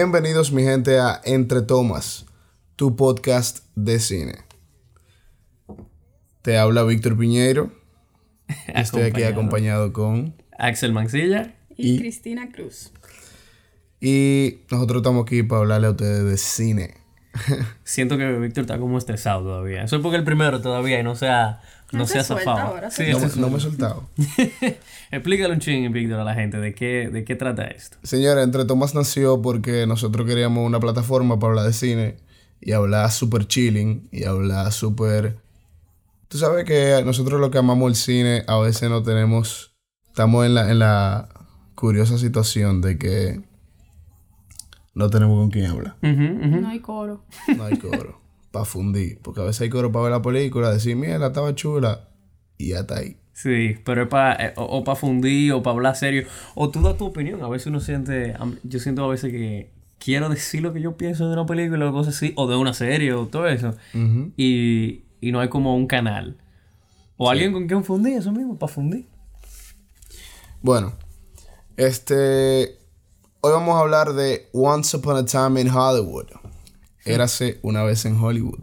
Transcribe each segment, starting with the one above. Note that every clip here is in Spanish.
Bienvenidos mi gente a Entre Tomas, tu podcast de cine. Te habla Víctor Piñeiro. Estoy aquí acompañado con Axel Mancilla y, Y- Cristina Cruz. y nosotros estamos aquí para hablarle a ustedes de cine. Siento que Víctor está como estresado todavía. Eso es porque el primero todavía y no se ha, no No se ha suelta zafado. ahora, Sí, se No, me- es- no me he soltado. Explícale un ching, Víctor, a la gente de qué, de qué trata esto. Señores, Entre Tomas nació porque nosotros queríamos una plataforma para hablar de cine y hablar super chilling y hablar super... Tú sabes que nosotros lo que amamos el cine a veces no tenemos... Estamos en la, en la curiosa situación de que no tenemos con quién hablar. No hay coro. No hay coro para fundir. Porque a veces hay coro para ver la película, decir, mira, estaba chula y ya está ahí. Sí, pero es para o, para fundir o para hablar serio. O tú das tu opinión. A veces uno siente. Yo siento a veces que quiero decir lo que yo pienso de una película o cosas así. O de una serie o todo eso. Y, y no hay como un canal. O alguien con quien fundir, eso mismo, para fundir. Bueno, este. Hoy vamos a hablar de Once Upon a Time in Hollywood. Érase una vez en Hollywood.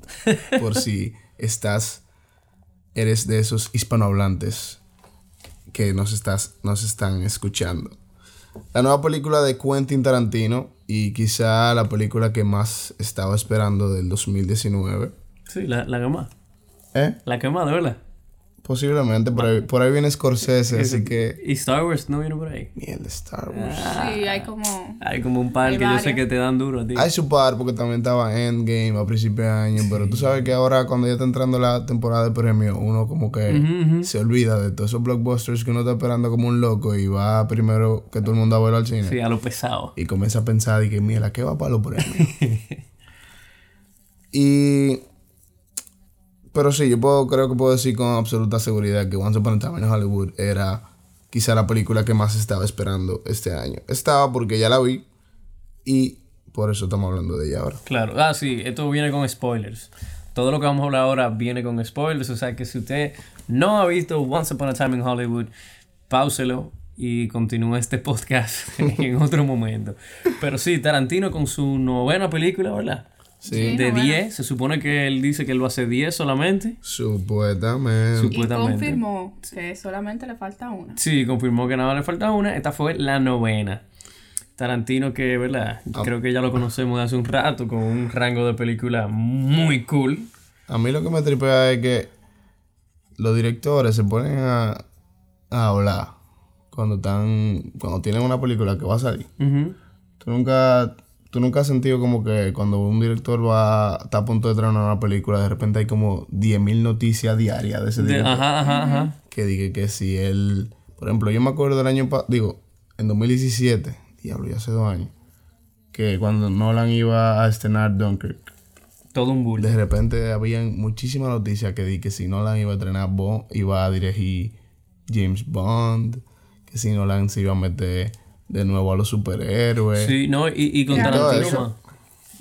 Por si estás. Eres de esos hispanohablantes que nos, estás, nos están escuchando. La nueva película de Quentin Tarantino y quizá la película que más estaba esperando del 2019. Sí, la, la que más. ¿Eh? La que más, de verdad. Posiblemente, por ahí, por ahí viene Scorsese, así que... Y Star Wars no viene por ahí. Mierda, Star Wars. Sí, hay como. Hay como un par que yo sé que te dan duro ti. Hay su par porque también estaba Endgame a principios de año, pero tú sabes que ahora cuando ya está entrando la temporada de premio, uno como que se olvida de todos esos blockbusters que uno está esperando como un loco y va primero que todo el mundo a verlo al cine. Sí, a lo pesado. Y comienza a pensar y que mira, ¿qué va para los premios? y... Pero sí, yo puedo, creo que puedo decir con absoluta seguridad que Once Upon a Time in Hollywood era quizá la película que más estaba esperando este año. Estaba porque ya la vi y por eso estamos hablando de ella ahora. Claro. Ah, sí, esto viene con spoilers. Todo lo que vamos a hablar ahora viene con spoilers. O sea que si usted no ha visto Once Upon a Time in Hollywood, páuselo y continúe este podcast en otro momento. Pero sí, Tarantino con su novena película, ¿verdad? Sí. De novena. 10. Se supone que él dice que él va a hacer 10 solamente. Supuestamente. Y Supuestamente. confirmó que solamente le falta una. Sí, confirmó que nada más le falta una. Esta fue la novena. Tarantino que, ¿verdad? Creo que ya lo conocemos de hace un rato con un rango de película muy cool. A mí lo que me tripea es que los directores se ponen a, a hablar cuando están cuando tienen una película que va a salir. Tú nunca tú nunca has sentido como que cuando un director va está a punto de traer una película, de repente hay como 10.000 noticias diarias de ese De- director ajá, ajá, ajá. que diga que si él, por ejemplo, yo me acuerdo del año pa- digo, en 2017, diablo, ya hace dos años, que cuando Nolan iba a estrenar Dunkirk Todo un bull. de repente habían muchísimas noticias que di que si Nolan iba a entrenar Bond, iba a dirigir James Bond, que si Nolan se iba a meter de nuevo a los superhéroes. Sí, no, y, y con Tarantino.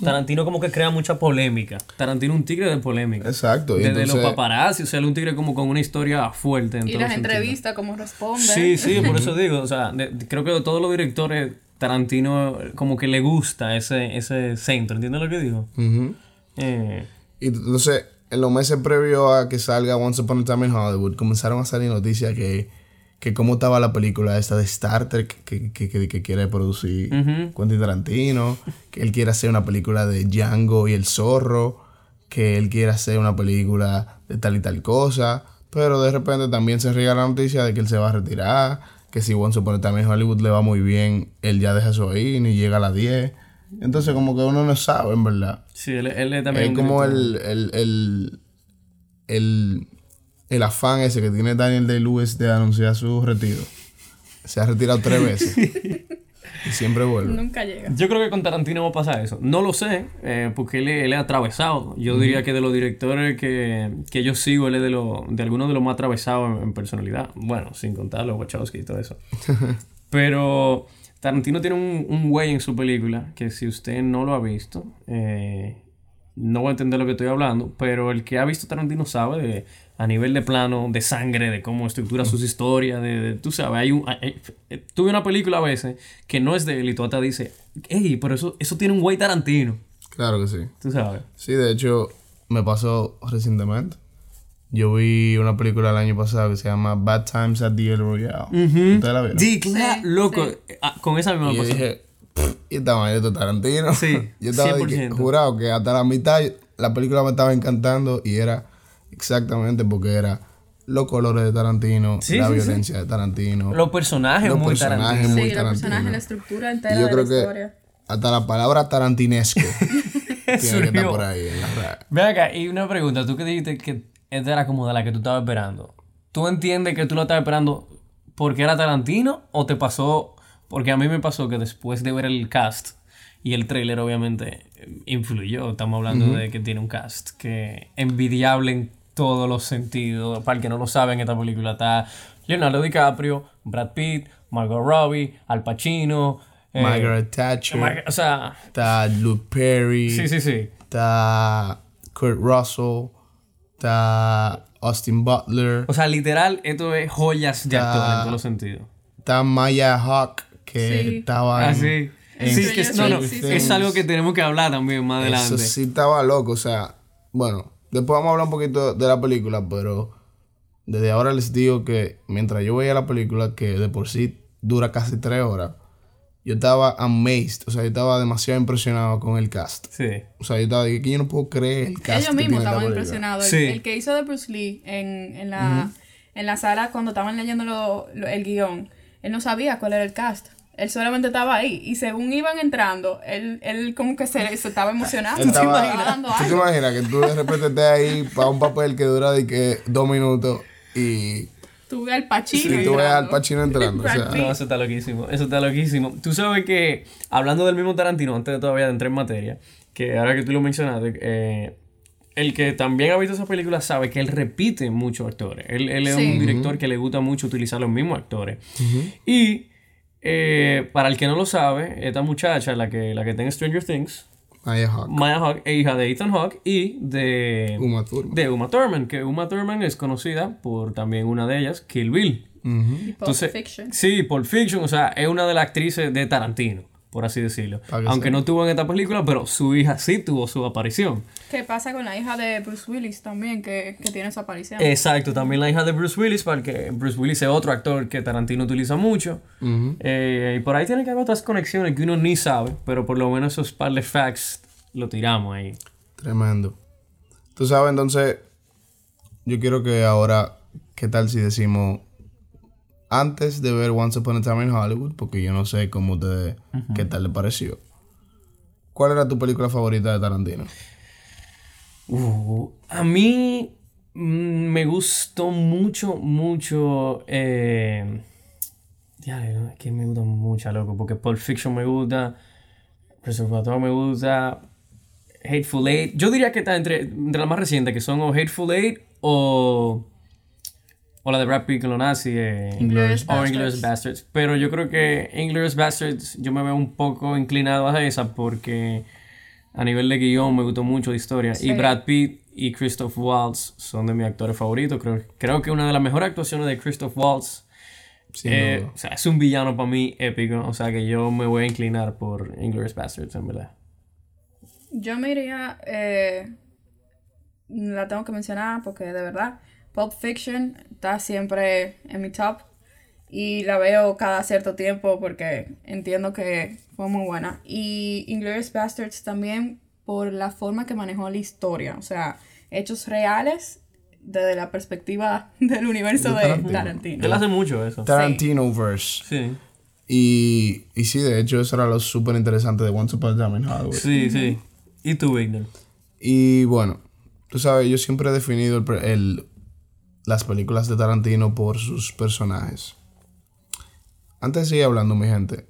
Tarantino como que crea mucha polémica. Tarantino es un tigre de polémica. Exacto. Y Desde entonces, los paparazzi, o sea, un tigre como con una historia fuerte. En Y las entrevistas, cómo responde. Sí, sí, por eso digo, o sea, de- creo que de todos los directores, Tarantino como que le gusta ese, ese centro, ¿entiendes lo que digo? Ujú. Eh, Y entonces, en los meses previos a que salga Once Upon a Time in Hollywood, comenzaron a salir noticias que, que cómo estaba la película esta de Star Trek que, que, que, que quiere producir. Quentin Tarantino, que él quiere hacer una película de Django y el zorro, que él quiere hacer una película de tal y tal cosa, pero de repente también se riega la noticia de que él se va a retirar, que si a Time in Hollywood le va muy bien, él ya deja eso ahí, ni llega a las 10. Entonces como que uno no sabe, en verdad. sí, él, él también... Es como el, el, el, el afán ese que tiene Daniel Day-Lewis de anunciar su retiro. Se ha retirado tres veces. y siempre vuelve. Nunca llega. Yo creo que con Tarantino va a pasar eso. No lo sé, eh, porque él, es- él es atravesado. Yo diría que de los directores que, que yo sigo, él es de, lo, de algunos de los más atravesados en, en personalidad. Bueno, sin contar los Wachowski y todo eso. Pero Tarantino tiene un, un güey en su película que si usted no lo ha visto, eh, no va a entender lo que estoy hablando, pero el que ha visto Tarantino sabe de, a nivel de plano, de sangre, de cómo estructura sus historias, de, de- tú sabes, hay un, hay- hay- tuve una película a veces que no es de él y tú hasta dices, hey, pero eso, eso tiene un güey Tarantino, Claro que sí. tú sabes. Sí, de hecho, me pasó recientemente. Yo vi una película el año pasado que se llama Bad Times at the El Royale. ¿Ustedes la vieron? Sí, claro, loco, sí. ah, con esa misma Y yo dije, "Pff, y esta vaina de Tarantino. Sí, yo estaba de que, 100%. jurado que hasta la mitad la película me estaba encantando y era exactamente porque era los colores de Tarantino, Sí, la sí, sí. violencia de Tarantino. Los personajes Los muy personajes Tarantino. muy Sí, los personajes, la estructura y entera yo de creo la que historia. hasta la palabra tarantinesco tiene que estar Surgió. por ahí en la. Ve acá, y una pregunta, tú que dijiste que esta era como de la que tú estabas esperando. ¿Tú entiendes que tú lo estabas esperando porque era Tarantino o te pasó? Porque a mí me pasó que después de ver el cast y el trailer obviamente influyó. Estamos hablando de que tiene un cast que envidiable en todos los sentidos. Para el que no lo sabe, en esta película está Leonardo DiCaprio, Brad Pitt, Margot Robbie, Al Pacino. eh, Margaret Thatcher, Mar- o sea, está Luke Perry, sí, sí, sí. está Kurt Russell, está Austin Butler, O sea, literal, esto es joyas de actor en todos los sentidos. está Maya Hawk, que Sí. estaba Ah, en- sí. en Sí, que es, no, no, es algo que tenemos que hablar también más Eso adelante. sí estaba loco, o sea, bueno, después vamos a hablar un poquito de la película, pero desde ahora les digo que mientras yo veía la película, que de por sí dura casi tres horas, yo estaba amazed, o sea, yo estaba demasiado impresionado con el cast. Sí. O sea, yo estaba de que yo no puedo creer el cast. Ellos que mismos estaban impresionados. El- Sí. El, que hizo de Bruce Lee en, en, la, en la sala cuando estaban leyendo lo- lo- el guion, él no sabía cuál era el cast. Él solamente estaba ahí. Y según iban entrando, él, él como que se, se estaba emocionando. Él estaba- se estaba dando ¿Tú te imaginas que tú de repente estés ahí para un papel que dura de que dos minutos y, Tuve al Pachino. tú ves al. Pacino entrando? O sea. No, eso está loquísimo. Eso está loquísimo. Tú sabes que, hablando del mismo Tarantino, antes de todavía de entrar en materia, que ahora que tú lo mencionaste, eh, el que también ha visto esa película sabe que él repite muchos actores. Él, él es Sí. un director que le gusta mucho utilizar los mismos actores. Y eh, para el que no lo sabe, esta muchacha, la que, la que está en Stranger Things, Maya Hawk, Maya Hawke, es hija de Ethan Hawke y de Uma Thurman. de Uma Thurman, que Uma Thurman es conocida por también una de ellas, Kill Bill. Ujú. Y Pulp Entonces, Fiction. Sí, Pulp Fiction, o sea, es una de las actrices de Tarantino, por así decirlo. Aunque no tuvo en esta película, pero su hija sí tuvo su aparición. ¿Qué pasa con la hija de Bruce Willis también, que, que tiene su aparición? Exacto, también la hija de Bruce Willis, porque Bruce Willis es otro actor que Tarantino utiliza mucho. Eh, y por ahí tiene que haber otras conexiones que uno ni sabe, pero por lo menos esos par de facts lo tiramos ahí. Tremendo. Tú sabes, entonces, yo quiero que ahora, ¿qué tal si decimos, antes de ver Once Upon a Time in Hollywood, porque yo no sé cómo te, qué tal le pareció, ¿cuál era tu película favorita de Tarantino? Uh, a mí mm, me gustó mucho, mucho. Eh, es que me gusta mucho, loco, porque Pulp Fiction me gusta, Reservoir me gusta, Hateful Eight. Yo diría que está entre, entre las más recientes, que son o Hateful Eight o. O la de Brad Pitt con los nazis. Eh, Inglourious o Inglourious. Bastards. Pero yo creo que Inglourious Bastards yo me veo un poco inclinado a esa porque a nivel de guion me gustó mucho la historia. Sí. Y Brad Pitt y Christoph Waltz son de mis actores favoritos. Creo, creo que una de las mejores actuaciones de Christoph Waltz eh, o sea, es un villano para mí épico. O sea que yo me voy a inclinar por Inglourious Bastards, en verdad. Yo me iría, eh, la tengo que mencionar porque de verdad, Pulp Fiction está siempre en mi top y la veo cada cierto tiempo porque entiendo que fue muy buena. Y Inglourious Bastards también por la forma que manejó la historia, o sea, hechos reales desde la perspectiva del universo De de Tarantino. Tarantino. Él hace mucho eso. Tarantino verse. Sí, Y, y sí, de hecho, eso era lo súper interesante de Once Upon a Time in Hollywood. sí, sí. ¿Y tú, Igor? Y bueno, tú sabes, yo siempre he definido el el- las películas de Tarantino por sus personajes. Antes de seguir hablando, mi gente,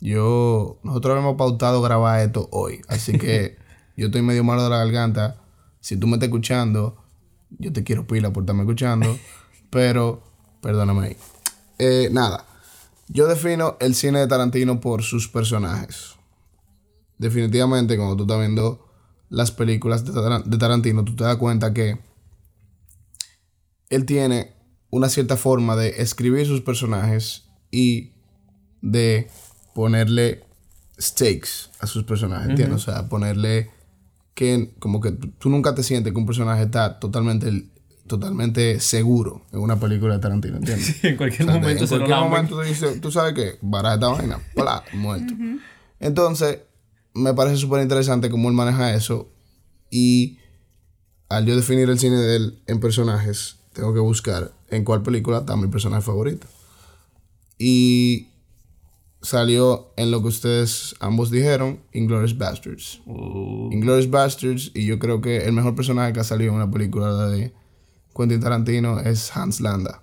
yo, nosotros hemos pautado grabar esto hoy, así que yo estoy medio malo de la garganta. Si tú me estás escuchando, yo te quiero pila por estarme escuchando, pero perdóname ahí. Eh, nada, yo defino el cine de Tarantino por sus personajes definitivamente cuando tú estás viendo las películas de, Tar- de Tarantino, tú te das cuenta que él tiene una cierta forma de escribir sus personajes y de ponerle stakes a sus personajes, ¿entiendes? O sea, ponerle que como que tú, nunca te sientes que un personaje está totalmente totalmente seguro en una película de Tarantino, ¿entiendes? en cualquier O sea, momento en se cualquier momento tú dices, tú sabes que baraja esta vaina, ¡plá! muerto. Entonces, me parece súper interesante cómo él maneja eso. Y al yo definir el cine de él en personajes, tengo que buscar en cuál película está mi personaje favorito. Y salió en lo que ustedes ambos dijeron, Inglourious Bastards. Uh, Inglourious Bastards, y yo creo que el mejor personaje que ha salido en una película de Quentin Tarantino es Hans Landa.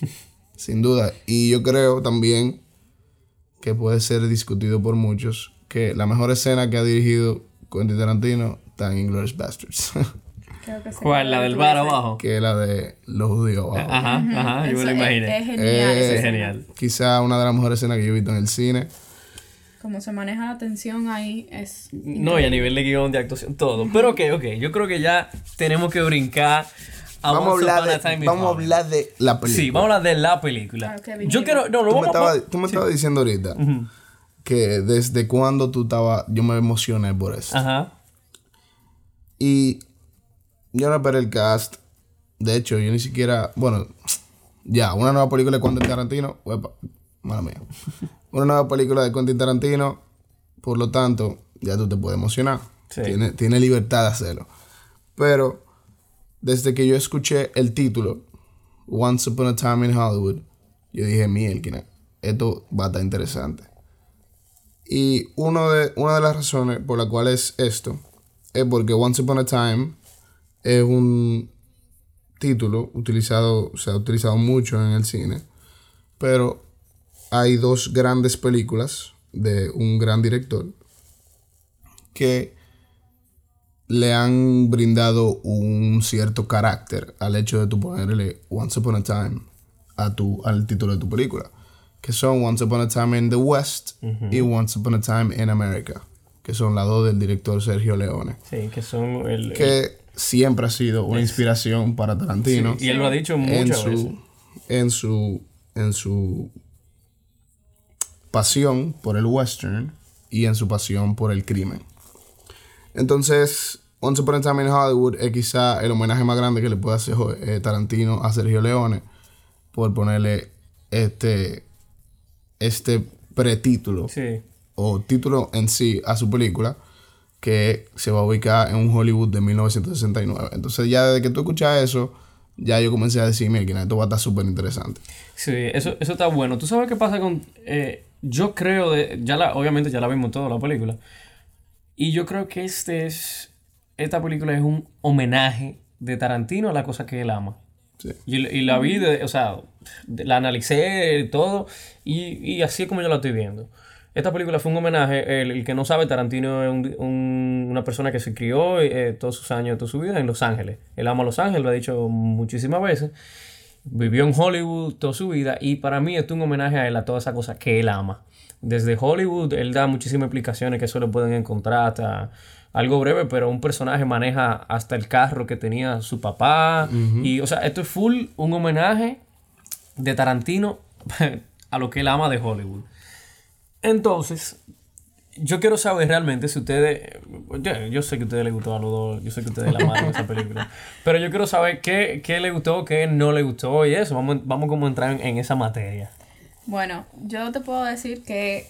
Sin duda. Y yo creo también que puede ser discutido por muchos que la mejor escena que ha dirigido Quentin Tarantino está en Inglourious Bastards. Creo que. ¿Cuál? ¿La del bar abajo? que es la de los judíos abajo. Ajá, ajá, yo me lo es- imaginé. Es, genial. Eh, es genial. Quizá una de las mejores escenas que yo he visto en el cine. Como se maneja la tensión ahí es... No, y a nivel de guion, de actuación, todo. Pero ok, ok. Yo creo que ya tenemos que brincar a Vamos a, hablar de, vamos a hablar de la película. Sí, vamos a hablar de la película. Claro, Yo quiero. No, lo tú me, vamos a. estabas, tú me estabas diciendo ahorita que desde cuando tú estabas, yo me emocioné por eso. Ajá. Y yo no esperé el cast. De hecho, yo ni siquiera. Bueno, ya, una nueva película de Quentin Tarantino. Uepa, mala mía. Una nueva película de Quentin Tarantino. Por lo tanto, ya tú te puedes emocionar. Sí. Tiene, tiene libertad de hacerlo. Pero, desde que yo escuché el título, Once Upon a Time in Hollywood, yo dije, mielquina, esto va a estar interesante. Y uno de, una de las razones por las cuales esto es porque Once Upon a Time es un título utilizado, se ha utilizado mucho en el cine, pero hay dos grandes películas de un gran director que le han brindado un cierto carácter al hecho de tu ponerle Once Upon a Time a tu, al título de tu película. Que son Once Upon a Time in the West y Once Upon a Time in America. Que son las dos del director Sergio Leone. Sí, que son el. Que siempre ha sido una inspiración para Tarantino. y él lo ha dicho en muchas veces. su, en su en su pasión por el western y en su pasión por el crimen. Entonces, Once Upon a Time in Hollywood es quizá el homenaje más grande que le puede hacer eh, Tarantino a Sergio Leone por ponerle este este pretítulo Sí. o título en sí a su película que se va a ubicar en un Hollywood de 1969. Entonces ya desde que tú escuchas eso, ya yo comencé a decir, mira, esto va a estar súper interesante. Sí, eso, eso está bueno. ¿Tú sabes qué pasa con...? eh, yo creo, de, ya la, obviamente ya la vimos toda la película. Y yo creo que este es... Esta película es un homenaje de Tarantino a la cosa que él ama. Sí. Y, y la vi, de- o sea, de- la analicé todo, y, y así es como yo la estoy viendo. Esta película fue un homenaje, el, el que no sabe, Tarantino es un- un- una persona que se crió eh, todos sus años, toda su vida en Los Ángeles. Él ama Los Ángeles, lo ha dicho muchísimas veces. Vivió en Hollywood toda su vida y para mí esto es un homenaje a él, a toda esa cosa que él ama. Desde Hollywood, él da muchísimas explicaciones que eso lo pueden encontrar hasta algo breve, pero un personaje maneja hasta el carro que tenía su papá. Y, o sea, esto es full un homenaje de Tarantino a lo que él ama de Hollywood. Entonces, yo quiero saber realmente si ustedes. Yo, yo sé que a ustedes les gustó a los dos, yo sé que a ustedes la amaron esa película. Pero yo quiero saber qué, qué le gustó, qué no le gustó y eso. Vamos, vamos como a entrar en, en esa materia. Bueno, yo te puedo decir que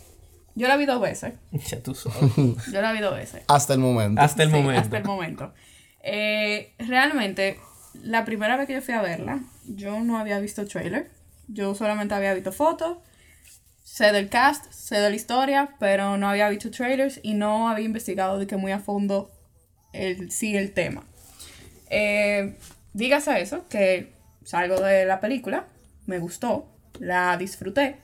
yo la vi dos veces. Ya tú sabes. Yo la vi dos veces. Hasta el momento. Hasta el Sí, momento. Hasta el momento. Eh, realmente, la primera vez que yo fui a verla, yo no había visto trailer. Yo solamente había visto fotos. Sé del cast, sé de la historia, pero no había visto trailers y no había investigado de que muy a fondo el, sí el tema. Eh, dígase eso, que salgo de la película, me gustó, la disfruté.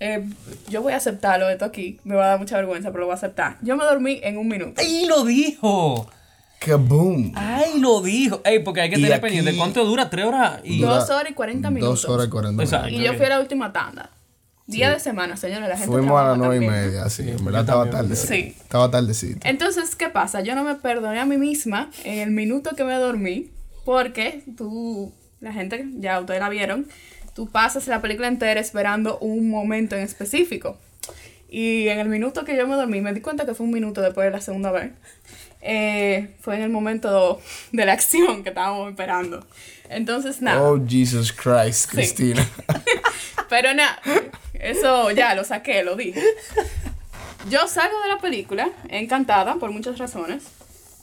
Eh, yo voy a aceptarlo esto aquí, me va a dar mucha vergüenza, pero lo voy a aceptar. Yo me dormí en un minuto. ¡Ay, lo dijo! ¡Kaboom! ¡Ay, lo dijo! Ey, porque hay que Y tener aquí- pendiente. ¿Cuánto dura? ¿Tres horas? Y... Dura Dos horas y 40 minutos. Dos horas y cuarenta Exacto. Y yo fui a la última tanda. Día de semana, señores, la gente Fuimos a las nueve y media, sí. En verdad estaba tarde. Sí. Estaba tardecito. Entonces, ¿qué pasa? Yo no me perdoné a mí misma en el minuto que me dormí, porque tú, la gente, ya ustedes la vieron, tú pasas la película entera esperando un momento en específico. Y en el minuto que yo me dormí, me di cuenta que fue un minuto después de la segunda vez. eh, fue en el momento de la acción que estábamos esperando. Entonces, nada. Oh, Jesus Christ, Cristina. Pero nada, eso ya lo saqué, lo dije. Yo salgo de la película encantada por muchas razones,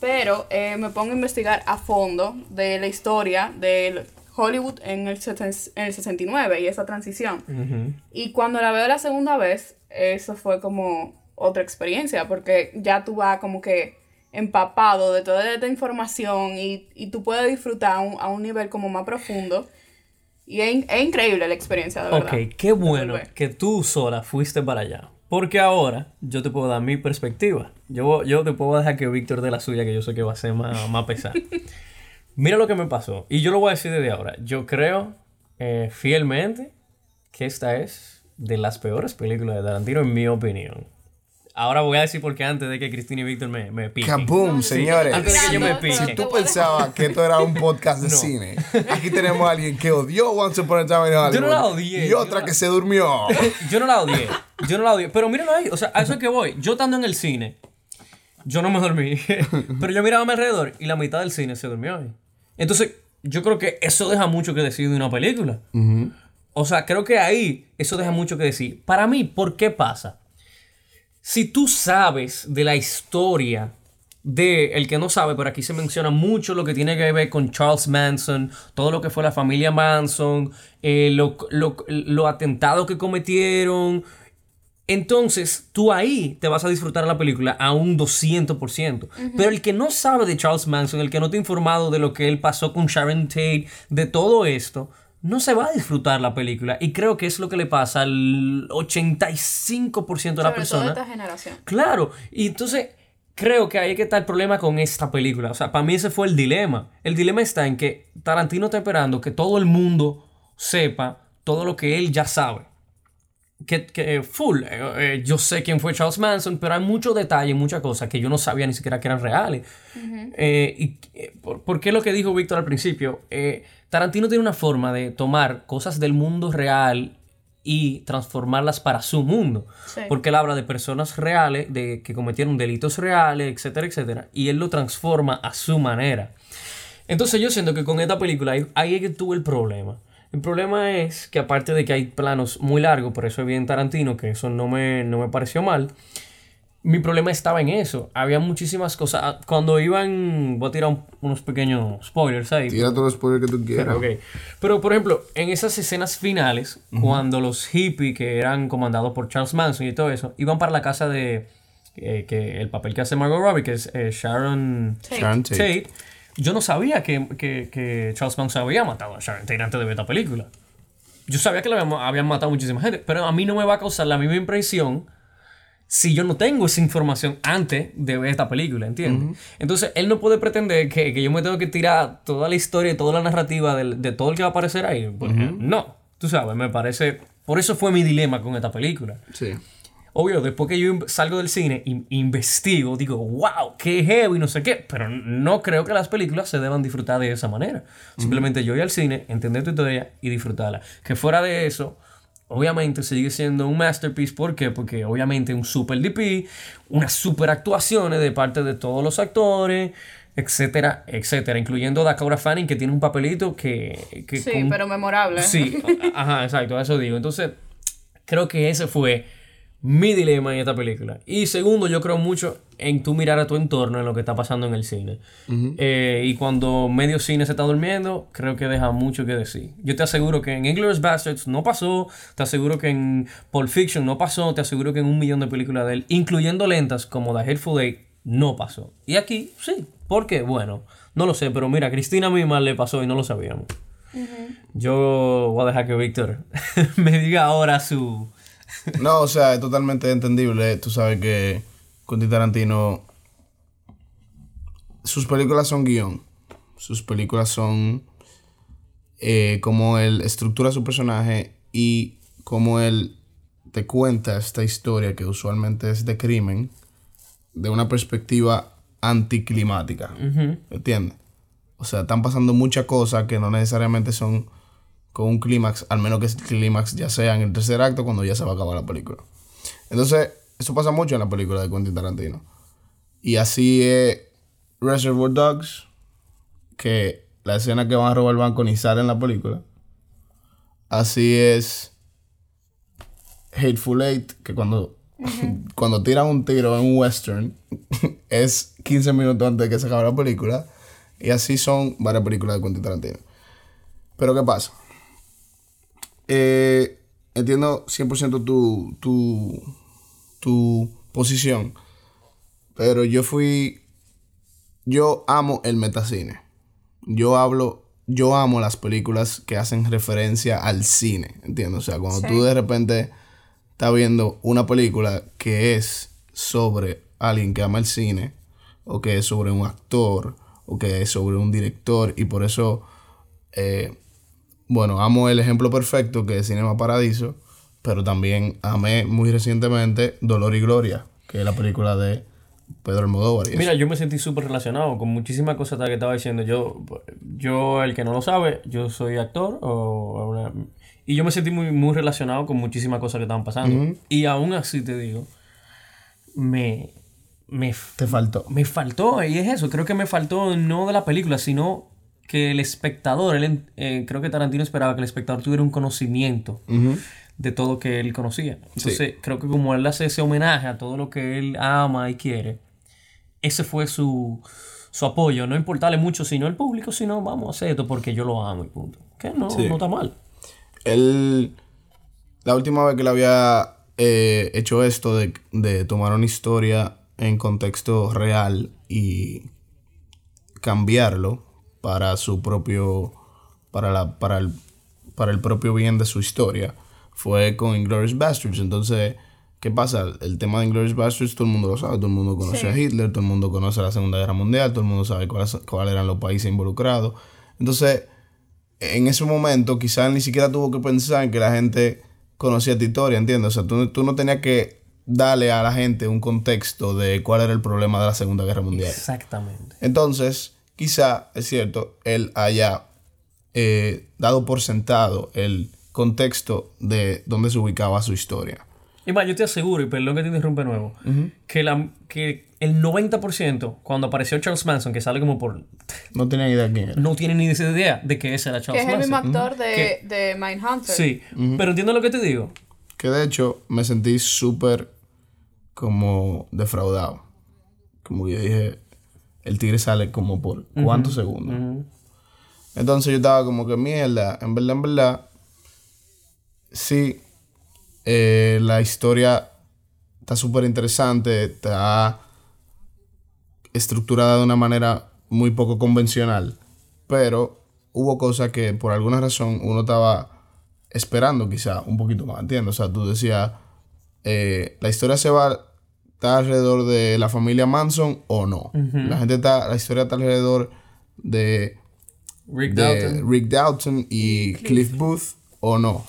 pero eh, me pongo a investigar a fondo de la historia del Hollywood en el, en el 69 y esa transición. Y cuando la veo la segunda vez, eso fue como otra experiencia, porque ya tú vas como que empapado de toda esta información y, y tú puedes disfrutar a un, a un nivel como más profundo. Y es, es increíble la experiencia, de verdad. Ok, qué bueno que tú sola fuiste para allá. Porque ahora yo te puedo dar mi perspectiva. Yo, yo te puedo dejar que Víctor dé la suya, que yo sé que va a ser más, más pesada. Mira lo que me pasó. Y yo lo voy a decir desde ahora. Yo creo eh, fielmente que esta es de las peores películas de Tarantino, en mi opinión. Ahora voy a decir porque antes de que Cristina y Víctor me, me piquen. Kaboom, señores. Antes de que yo me no, pique. no, Si tú pensabas que esto era un podcast de cine, aquí tenemos a alguien que odió Once Upon a Time in Hollywood. Yo no la odié, Y yo otra no que la- se durmió. Yo no la odié. Yo no la odié. Pero mírenlo ahí. O sea, a eso es que voy. Yo estando en el cine, yo no me dormí. Pero yo miraba a mi alrededor y la mitad del cine se durmió ahí. Entonces, yo creo que eso deja mucho que decir de una película. O sea, creo que ahí eso deja mucho que decir. Para mí, ¿por qué pasa? Si tú sabes de la historia de el que no sabe, pero aquí se menciona mucho lo que tiene que ver con Charles Manson, todo lo que fue la familia Manson, eh, lo, lo, lo atentado que cometieron. Entonces, tú ahí te vas a disfrutar la película a un 200%. Pero el que no sabe de Charles Manson, el que no te ha informado de lo que él pasó con Sharon Tate, de todo esto, no se va a disfrutar la película. Y creo que es lo que le pasa al 85% de la persona. todo esta generación. Claro, y entonces creo que ahí que está el problema con esta película. O sea, para mí ese fue el dilema. El dilema está en que Tarantino está esperando que todo el mundo sepa todo lo que él ya sabe. Que, que, full, eh, eh, yo sé quién fue Charles Manson, pero hay muchos detalles, muchas cosas que yo no sabía ni siquiera que eran reales. Eh, y, eh, por, por qué lo que dijo Víctor al principio? Eh, Tarantino tiene una forma de tomar cosas del mundo real y transformarlas para su mundo. Sí. Porque él habla de personas reales, de que cometieron delitos reales, etcétera, etcétera. Y él lo transforma a su manera. Entonces yo siento que con esta película ahí, ahí es que tuve el problema. El problema es que aparte de que hay planos muy largos, por eso es bien Tarantino, que eso no me, no me pareció mal. Mi problema estaba en eso. Había muchísimas cosas. Ah, Cuando iban... Voy a tirar un- unos pequeños spoilers ahí. Tira todos los spoilers que tú quieras. Ok. Pero, por ejemplo, en esas escenas finales, cuando los hippies que eran comandados por Charles Manson y todo eso, iban para la casa de... eh, que el papel que hace Margot Robbie, que es eh, Sharon Tate. Sharon Tate. Tate, yo no sabía que, que, que Charles Manson había matado a Sharon Tate antes de ver esta película. Yo sabía que le habían, habían matado a muchísima gente, pero a mí no me va a causar la misma impresión si yo no tengo esa información antes de ver esta película, ¿entiendes? Entonces, él no puede pretender que, que yo me tengo que tirar toda la historia y toda la narrativa del- de, todo el que va a aparecer ahí. No, tú sabes, me parece... Por eso fue mi dilema con esta película. Sí. Obvio, después que yo salgo del cine, in- investigo, digo, wow, qué heavy, no sé qué. Pero no creo que las películas se deban disfrutar de esa manera. Simplemente yo ir al cine, entender tu historia y disfrutarla. Que fuera de eso, obviamente sigue siendo un masterpiece. ¿Por qué? Porque obviamente un super DP, unas super actuaciones de parte de todos los actores, etcétera, etcétera. Incluyendo a Dakota Fanning, que tiene un papelito que... que Sí, con- pero memorable. Sí, ajá, exacto, eso digo. Entonces, creo que ese fue mi dilema en esta película. Y segundo, yo creo mucho en tú mirar a tu entorno, en lo que está pasando en el cine. Eh, y cuando medio cine se está durmiendo, creo que deja mucho que decir. Yo te aseguro que en Inglourious Bastards no pasó, te aseguro que en Pulp Fiction no pasó, te aseguro que en un millón de películas de él, incluyendo lentas como The Hateful Eight, no pasó. Y aquí, sí. ¿Por qué? Bueno, no lo sé, pero mira, a Cristina misma le pasó y no lo sabíamos. Yo voy a dejar que Víctor me diga ahora su... No, o sea, es totalmente entendible. Tú sabes que Quentin Tarantino. Sus películas son guion. Sus películas son. eh, como él estructura su personaje y como él te cuenta esta historia que usualmente es de crimen de una perspectiva anticlimática. ¿Entiendes? O sea, están pasando muchas cosas que no necesariamente son con un clímax, al menos que el clímax ya sea en el tercer acto cuando ya se va a acabar la película. Entonces, eso pasa mucho en la película de Quentin Tarantino. Y así es Reservoir Dogs, que la escena que van a robar el banco ni sale en la película. Así es Hateful Eight, que cuando, cuando tiran un tiro en un western es 15 minutos antes de que se acabe la película. Y así son varias películas de Quentin Tarantino. Pero ¿qué pasa? Eh, entiendo 100% tu, tu, tu posición. Pero yo fui... Yo amo el metacine. Yo hablo... Yo amo las películas que hacen referencia al cine. ¿Entiendes? O sea, cuando tú de repente estás viendo una película que es sobre alguien que ama el cine. O que es sobre un actor. O que es sobre un director. Y por eso... Eh, bueno, amo el ejemplo perfecto que es Cinema Paradiso, pero también amé muy recientemente Dolor y Gloria, que es la película de Pedro Almodóvar. Mira, yo me sentí súper relacionado con muchísimas cosas que estaba diciendo. Yo, yo, el que no lo sabe, yo soy actor o y yo me sentí muy, muy relacionado con muchísimas cosas que estaban pasando. Y aún así te digo, me, me... Te faltó. Me faltó, y es eso. Creo que me faltó no de la película, sino que el espectador, él, eh, creo que Tarantino esperaba que el espectador tuviera un conocimiento de todo que él conocía. Entonces, creo que como él hace ese homenaje a todo lo que él ama y quiere, ese fue su, su apoyo. No importarle mucho sino el público, sino vamos a hacer esto porque yo lo amo y punto. Que no, no está mal. Él, la última vez que le había eh, hecho esto de, de tomar una historia en contexto real y cambiarlo para su propio para la para el para el propio bien de su historia fue con Inglourious Bastards entonces qué pasa el tema de Inglourious Bastards todo el mundo lo sabe. Todo el mundo conoce a Hitler todo el mundo conoce la Segunda Guerra Mundial todo el mundo sabe cuáles cuál eran los países involucrados. Entonces en ese momento quizás ni siquiera tuvo que pensar en que la gente conocía esta historia ¿entiendes? o sea tú, tú no tenías que darle a la gente un contexto de cuál era el problema de la Segunda Guerra Mundial. Exactamente. Entonces quizá, es cierto, él haya eh, dado por sentado el contexto de dónde se ubicaba su historia. Y más, yo te aseguro, y perdón que te interrumpe nuevo, que, la, que el 90% cuando apareció Charles Manson, que sale como por... No tiene idea quién era. No tiene ni idea de que ese era Charles Manson. Que es el mismo actor de, de Mindhunter. Sí, pero entiendo lo que te digo. Que de hecho me sentí súper como defraudado. Como yo dije, el tigre sale como por cuántos segundos. Entonces yo estaba como que mierda, en verdad, en verdad, sí, eh, la historia está súper interesante, está estructurada de una manera muy poco convencional, pero hubo cosas que por alguna razón uno estaba esperando quizá un poquito más, ¿entiendes? O sea, tú decías, eh, la historia se va está alrededor de la familia Manson o no. La gente está, la historia está alrededor de Rick, Dalton. Rick Dalton y Cliff. Booth o no.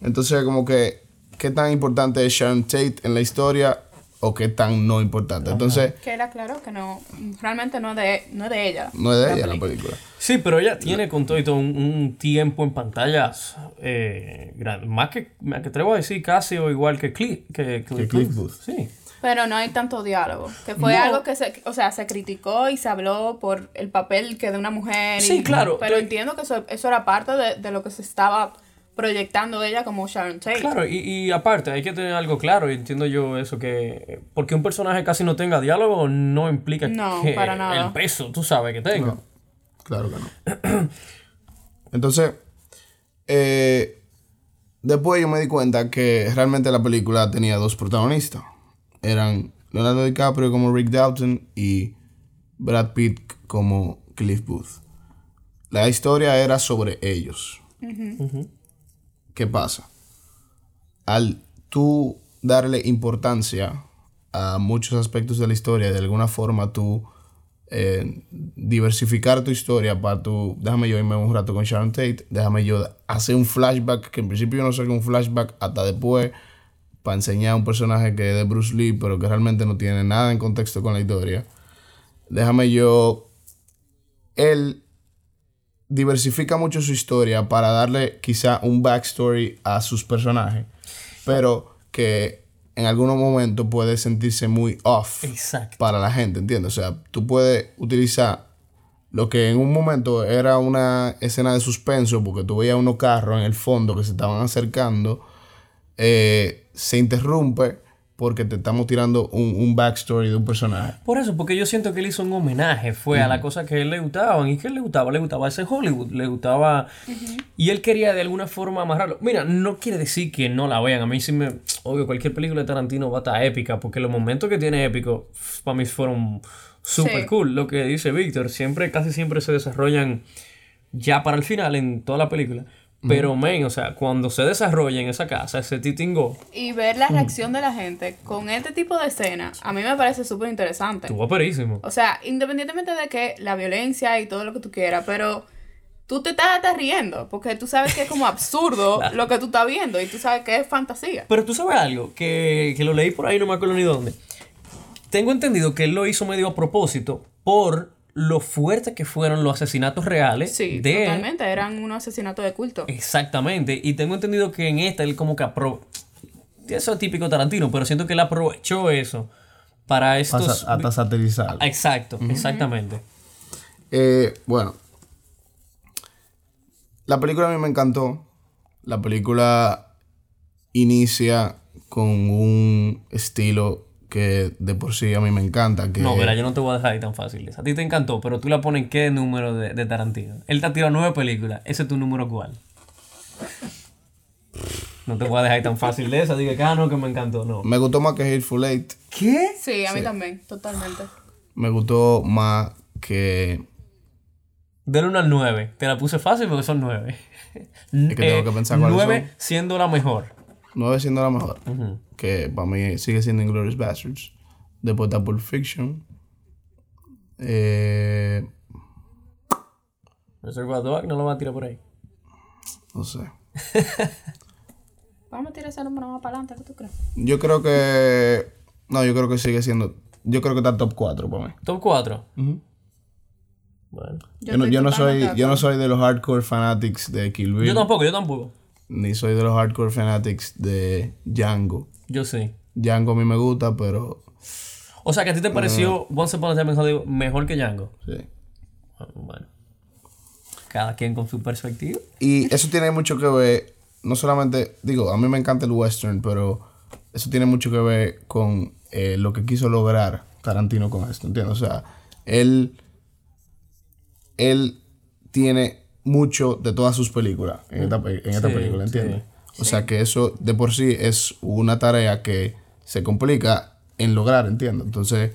Entonces, como que, ¿qué tan importante es Sharon Tate en la historia o qué tan no importante? Entonces... Que era claro que no, realmente no es de, no de ella. No es de ella la película. Sí, pero ella tiene con todo y todo un, tiempo en pantallas eh, Más que, me atrevo a decir casi o igual que Cliff, que, Cliff Booth. Sí. Pero no hay tanto diálogo. Que fue algo que se, o sea, se criticó y se habló por el papel que de una mujer. Sí, claro. Pero entiendo que eso, eso era parte de, de, lo que se estaba proyectando ella como Sharon Tate. Claro, y, y, aparte, hay que tener algo claro, y entiendo yo eso, que porque un personaje casi no tenga diálogo no implica que para nada. el peso, tú sabes, que tenga. Claro que no. Entonces, eh, después yo me di cuenta que realmente la película tenía dos protagonistas eran Leonardo DiCaprio como Rick Dalton y Brad Pitt como Cliff Booth. La historia era sobre ellos. ¿Qué pasa? Al tú darle importancia a muchos aspectos de la historia, de alguna forma tú eh, diversificar tu historia para tu, déjame yo irme un rato con Sharon Tate, déjame yo hacer un flashback, que en principio yo no sé qué un flashback hasta después para enseñar un personaje que es de Bruce Lee, pero que realmente no tiene nada en contexto con la historia. Déjame yo. Él diversifica mucho su historia para darle quizá un backstory a sus personajes, pero que en algunos momentos puede sentirse muy off Exacto. para la gente, ¿entiendes? O sea, tú puedes utilizar lo que en un momento era una escena de suspenso, porque tú veías unos carros en el fondo que se estaban acercando, eh, se interrumpe porque te estamos tirando un, un backstory de un personaje. Por eso, porque yo siento que él hizo un homenaje, fue a la cosa que a él le gustaban. ¿Y qué le gustaba? Le gustaba ese Hollywood, le gustaba... Y él quería de alguna forma amarrarlo. Mira, no quiere decir que no la vean. A mí sí me... Obvio, cualquier película de Tarantino va a estar épica, porque los momentos que tiene épico, para mí fueron super Sí. cool. Lo que dice Víctor, siempre, casi siempre se desarrollan ya para el final en toda la película. Pero, men, o sea, cuando se desarrolla en esa casa, ese titingo, Y ver la reacción de la gente con este tipo de escena, a mí me parece súper interesante. estuvo perísimo. O sea, independientemente de que la violencia y todo lo que tú quieras, pero tú te estás hasta riendo, porque tú sabes que es como absurdo lo que tú estás viendo y tú sabes que es fantasía. Pero tú sabes algo, que, que lo leí por ahí, no me acuerdo ni dónde. Tengo entendido que él lo hizo medio a propósito por lo fuerte que fueron los asesinatos reales Sí, de totalmente, eran unos asesinatos de culto. Exactamente. Y tengo entendido que en esta él como que apro... Eso es típico Tarantino, pero siento que él aprovechó eso para estos... Hasta satirizar. Exacto, exactamente. Eh, bueno. La película a mí me encantó. La película inicia con un estilo que de por sí a mí me encanta. Que No, mira, yo no te voy a dejar ahí tan fácil. A ti te encantó, pero tú la pones en qué número de, de Tarantino. Él te ha tirado nueve películas. ¿Ese es tu número cuál? No te voy a dejar ahí tan fácil de esa. Diga que, ah, no, que me encantó. No. Me gustó más que Hateful Eight. ¿Qué? Sí, a mí también, totalmente. Me gustó más que... Del 1 al 9. Te la puse fácil porque son 9. que tengo que pensar cuáles 9 son. siendo la mejor. 9 siendo la mejor. Ujú. Que para mí sigue siendo Inglourious Bastards. Después está Pulp Fiction. Eh, Reservoir Dog no lo va a tirar por ahí. no sé. Vamos a tirar ese número más para adelante, ¿qué tú crees? Yo creo que... No, yo creo que sigue siendo... Yo creo que está top 4 para mí. Top 4. Bueno. Yo, no, yo no soy, yo no soy de los hardcore fanatics de Kill Bill. Yo tampoco, yo tampoco. Ni soy de los hardcore fanatics de Django. Yo sí. Django a mí me gusta, pero... O sea, que a ti te pareció Once Upon a Time in Hollywood mejor que Django. Sí. Bueno. Cada quien con su perspectiva. Y eso tiene mucho que ver, no solamente, digo, a mí me encanta el western, pero eso tiene mucho que ver con eh, lo que quiso lograr Tarantino con esto, ¿entiendes? O sea, él, él tiene mucho de todas sus películas en esta, pe- en esta Sí, película, ¿entiendes? sí. O sea, que eso de por sí es una tarea que se complica en lograr, ¿entiendes? Entonces,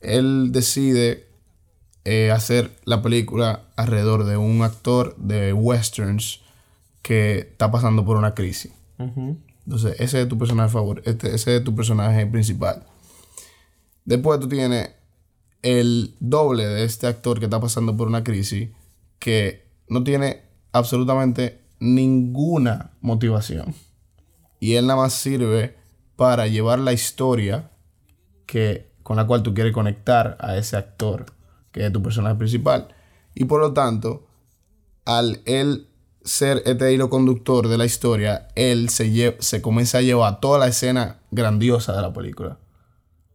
él decide eh, hacer la película alrededor de un actor de westerns que está pasando por una crisis. Entonces, ese es tu personaje favorito, este, ese es tu personaje principal. Después tú tienes el doble de este actor que está pasando por una crisis que no tiene absolutamente ninguna motivación. Y él nada más sirve para llevar la historia que, con la cual tú quieres conectar a ese actor, que es tu personaje principal. Y por lo tanto, al él ser este hilo conductor de la historia, él se, se comienza a llevar toda la escena grandiosa de la película.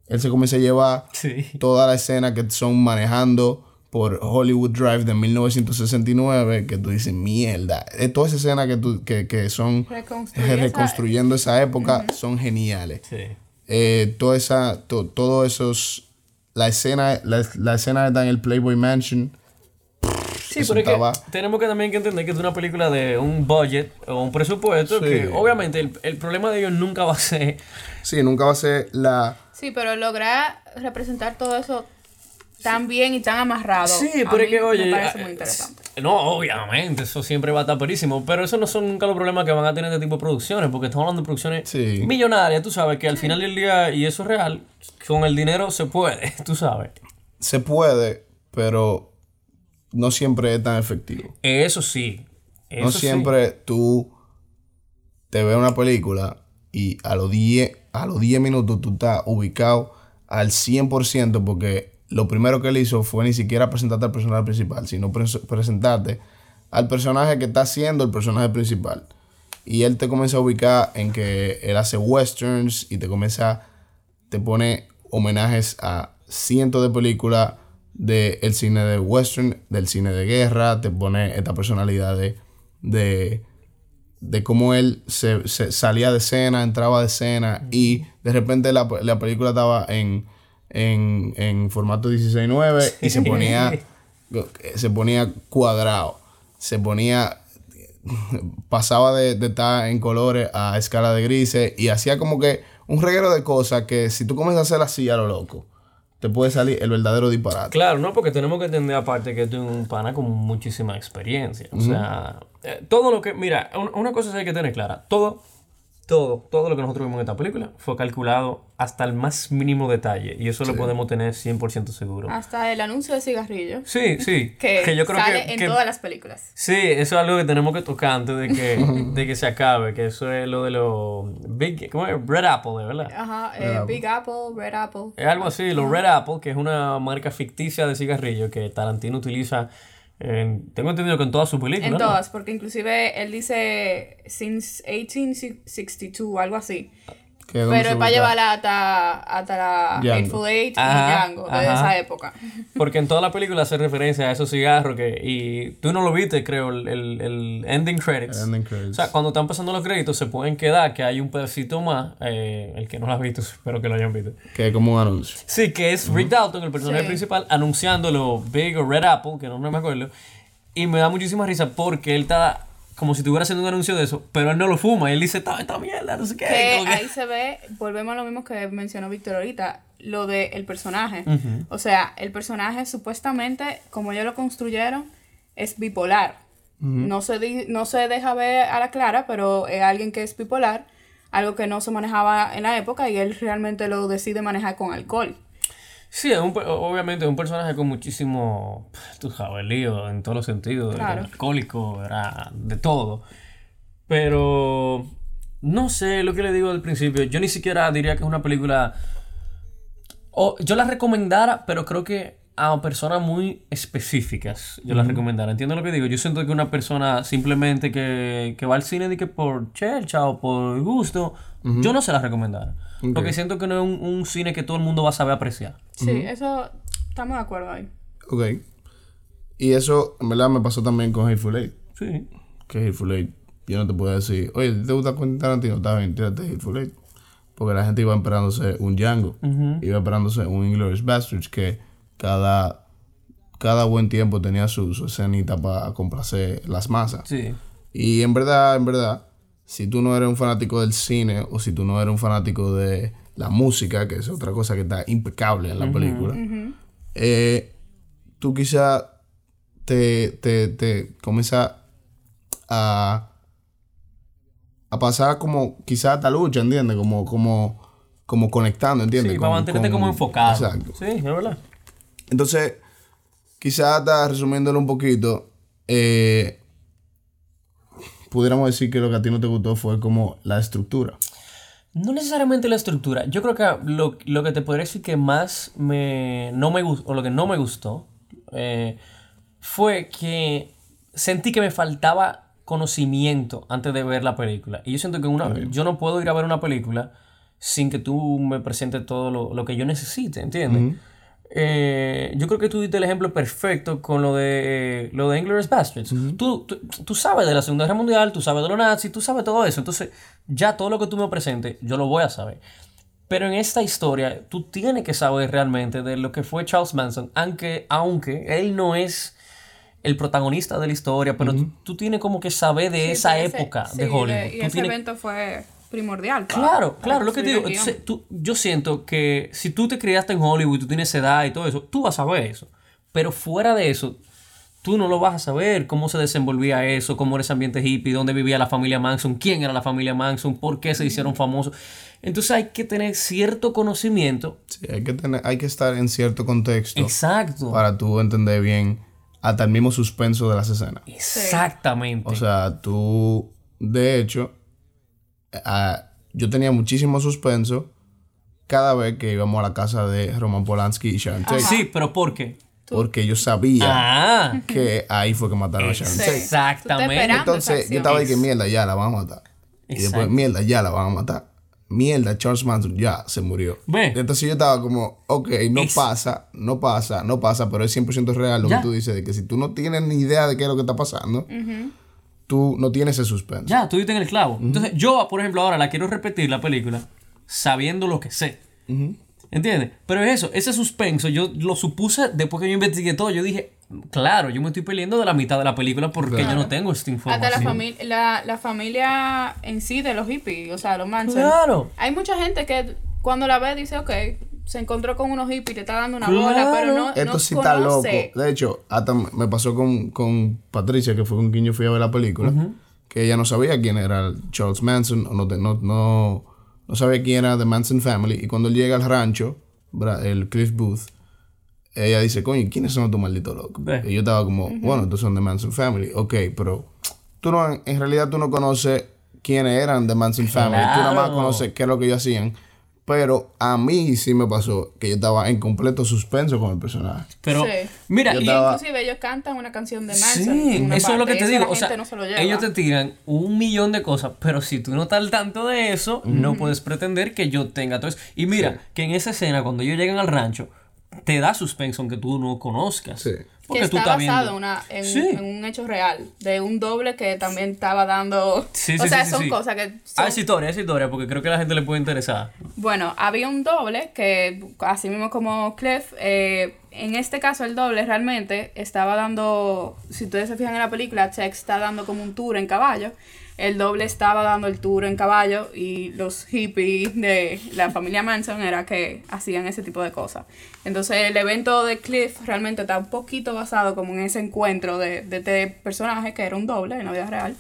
Él se comienza a llevar Sí. toda la escena que son manejando por Hollywood Drive de 1969, que tú dices, mierda. Eh, Toda esa escena que, tú- que, que son esa- reconstruyendo esa época son geniales. Sí. Eh, toda esa, to- todo esos, la escena, la, la escena está en el Playboy Mansion. Sí, pero es que tenemos que también que entender que es una película de un budget o un presupuesto Sí. que obviamente el, el problema de ellos nunca va a ser Sí, nunca va a ser la... Sí, pero lograr representar todo eso tan bien y tan amarrado. Sí, a pero es mí que, oye. Me parece eh, muy interesante. No, obviamente, eso siempre va a estar perísimo. Pero eso no son nunca los problemas que van a tener este tipo de producciones, porque estamos hablando de producciones Sí. millonarias, tú sabes, que al final del día, y eso es real, con el dinero se puede, tú sabes. Se puede, pero no siempre es tan efectivo. Eso sí. Eso no sí. siempre tú te ves una película y a los 10, a los 10 minutos tú estás ubicado al 100% porque lo primero que él hizo fue ni siquiera presentarte al personaje principal, sino pres- presentarte al personaje que está siendo el personaje principal. Y él te comienza a ubicar en que él hace westerns y te comienza, te pone homenajes a cientos de películas del cine de western, del cine de guerra, te pone esta personalidad de, de, de cómo él se, se salía de escena, entraba de escena y de repente la, la película estaba en, en, en formato 16.9 y se ponía, se ponía cuadrado, se ponía pasaba de, de estar en colores a escala de grises y hacía como que un reguero de cosas que si tú comienzas a hacer así a lo loco, te puede salir el verdadero disparate. Claro, no, porque tenemos que entender aparte que tú eres un pana con muchísima experiencia. O sea, eh, todo lo que. Mira, un- una cosa sí hay que tener clara. Todo, todo, todo lo que nosotros vimos en esta película fue calculado hasta el más mínimo detalle. Y eso lo podemos tener 100% seguro. Hasta el anuncio de cigarrillos. Sí, sí. Que, yo creo sale que. en que- todas las películas. Sí, eso es algo que tenemos que tocar antes de que, de que se acabe. Que eso es lo de los. Big. ¿Cómo es? Red Apple, ¿de verdad? Ajá, eh, Big Apple, Red Apple. Es algo así, los Red Apple, que es una marca ficticia de cigarrillo que Tarantino utiliza, en- tengo entendido que en todas sus películas. En ¿no? todas, porque inclusive él dice since 1862, algo así. Que es donde Pero es para llevarla hasta, hasta la Django. Hateful Eight Ajá, y Django, desde ajá. esa época. Porque en toda la película hace referencia a esos cigarros que... Y tú no lo viste, creo, el, el, el ending credits. Ending credits. O sea, cuando están pasando los créditos se pueden quedar que hay un pedacito más. eh, el que no lo ha visto, espero que lo hayan visto. Que es como un anuncio. Sí, que es Rick Dalton, el personaje Sí. principal, anunciándolo Big o Red Apple, que no, no me acuerdo. Y me da muchísima risa porque él está como si estuviera haciendo un anuncio de eso, pero él no lo fuma. Y él dice, esta, esta mierda, no sé qué. Que ahí se ve, volvemos a lo mismo que mencionó Víctor ahorita, lo del personaje. O sea, el personaje supuestamente, como ellos lo construyeron, es bipolar. no, se di- no se deja ver a la clara, pero es alguien que es bipolar, algo que no se manejaba en la época y él realmente lo decide manejar con alcohol. Sí, es un, obviamente es un personaje con muchísimo, tú sabes, lío en todos los sentidos, Claro. era alcohólico, era de todo. Pero no sé lo que le digo al principio, yo ni siquiera diría que es una película o yo la recomendara, pero creo que a personas muy específicas yo la recomendara. ¿Entiendes lo que digo? Yo siento que una persona simplemente que, que va al cine de que por chelcha o por gusto, yo no se la recomendara. Porque siento que no es un, un cine que todo el mundo va a saber apreciar. Sí, eso estamos de acuerdo ahí. Ok. Y eso, en verdad, me pasó también con Hateful Eight. Sí. Que Hateful Eight, yo no te puedo decir, oye, ¿a ti ¿te gusta Quentin Tarantino? Está bien, tírate Hateful Eight. Porque la gente iba esperándose un Django. Iba esperándose un Inglourious Basterds que cada, cada buen tiempo tenía su, su escenita para complacer las masas. Sí. Y en verdad, en verdad, si tú no eres un fanático del cine o si tú no eres un fanático de la música, que es otra cosa que está impecable en la película, eh, tú quizá te, te, te comienza a, a pasar como quizá esta lucha, ¿entiendes? Como, como, como conectando, ¿entiendes? Sí, para Con- mantenerte con- como enfocado. Exacto. Sí, es verdad. Entonces, quizás hasta resumiéndolo un poquito, eh, pudiéramos decir que lo que a ti no te gustó fue como la estructura. No necesariamente la estructura. Yo creo que lo, lo que te podría decir que más me, no me gustó, o lo que no me gustó, eh, fue que sentí que me faltaba conocimiento antes de ver la película. Y yo siento que una, yo no puedo ir a ver una película sin que tú me presentes todo lo, lo que yo necesite, ¿entiendes? Eh, yo creo que tú diste el ejemplo perfecto con lo de lo de Inglourious Basterds. tú, tú, tú sabes de la Segunda Guerra Mundial, tú sabes de los nazis, tú sabes todo eso. Entonces, ya todo lo que tú me presentes, yo lo voy a saber. Pero en esta historia, tú tienes que saber realmente de lo que fue Charles Manson, aunque, aunque él no es el protagonista de la historia, pero tú, tú tienes como que saber de esa Ese- época sí, de Hollywood. y Tú ese tienes- evento fue primordial. Claro, para claro, lo que te digo. entonces, tú- yo siento que si tú te criaste en Hollywood, tú tienes edad y todo eso, tú vas a saber eso. Pero fuera de eso, tú no lo vas a saber cómo se desenvolvía eso, cómo era ese ambiente hippie, dónde vivía la familia Manson, quién era la familia Manson, por qué se hicieron famosos. Entonces hay que tener cierto conocimiento. Sí, hay que, tener, hay que estar en cierto contexto Exacto. para tú entender bien hasta el mismo suspenso de las escenas. Exactamente. O sea, tú, de hecho, a- yo tenía muchísimo suspenso cada vez que íbamos a la casa de Roman Polanski y Sharon Tate. Sí, pero ¿por qué? Porque yo sabía Ah, que ahí fue que mataron a Sharon. Tate. exactamente. Entonces, yo estaba de que acción. mierda, ya la van a matar. Y después, mierda, ya la van a matar. Mierda, Charles Manson ya se murió. Ve. Entonces yo estaba como, ok, no Es- pasa, no pasa, no pasa, pero es 100% real lo Ya. que tú dices, de que si tú no tienes ni idea de qué es lo que está pasando, tú no tienes ese suspenso. Ya, tú diste en el clavo. Entonces, yo, por ejemplo, ahora la quiero repetir la película sabiendo lo que sé. ¿Entiendes? Pero es eso, ese suspenso, yo lo supuse después que yo investigué todo. Yo dije, claro, yo me estoy peleando de la mitad de la película porque yo no tengo esta Hasta la, información. familia la, la familia en sí de los hippies, o sea, los Manson. Claro. Hay mucha gente que cuando la ve dice, ok, se encontró con unos hippies, te está dando una Claro. bola, pero no, Esto no sí está loco. conoce. De hecho, hasta me pasó con, con Patricia, que fue con quien yo fui a ver la película, que ella no sabía quién era Charles Manson, o no, te- no, no, no sabía quién era The Manson Family. Y cuando él llega al rancho, el Cliff Booth, ella dice, coño, ¿quiénes son estos malditos locos? Ve. Y yo estaba como, bueno, estos son The Manson Family. Ok, pero tú no, en realidad tú no conoces quiénes eran The Manson Family. Tú nada más Claro. conoces qué es lo que ellos hacían. Pero a mí sí me pasó que yo estaba en completo suspenso con el personaje. Pero, Sí. mira, Yo y- estaba- Inclusive ellos cantan una canción de Manson. Sí, en una eso es lo que te digo. O sea, no se ellos te tiran un millón de cosas, pero si tú no estás al tanto de eso, no puedes pretender que yo tenga todo eso. Y mira, que en esa escena, cuando ellos llegan al rancho, te da suspenso aunque tú no conozcas. Sí. Que Porque tú está basado una- en, Sí. en un hecho real, de un doble que también estaba dando... Sí, o sí, sea, sí, sí, son cosas que... Ah, son- es historia, es historia, porque creo que a la gente le puede interesar. Bueno, había un doble que, así mismo como Cliff, eh, en este caso el doble realmente estaba dando, si ustedes se fijan en la película, Chex está dando como un tour en caballo. El doble estaba dando el tour en caballo y los hippies de la familia Manson era que hacían ese tipo de cosas. Entonces el evento de Cliff realmente está un poquito basado como en ese encuentro de, de este personaje que era un doble en la vida real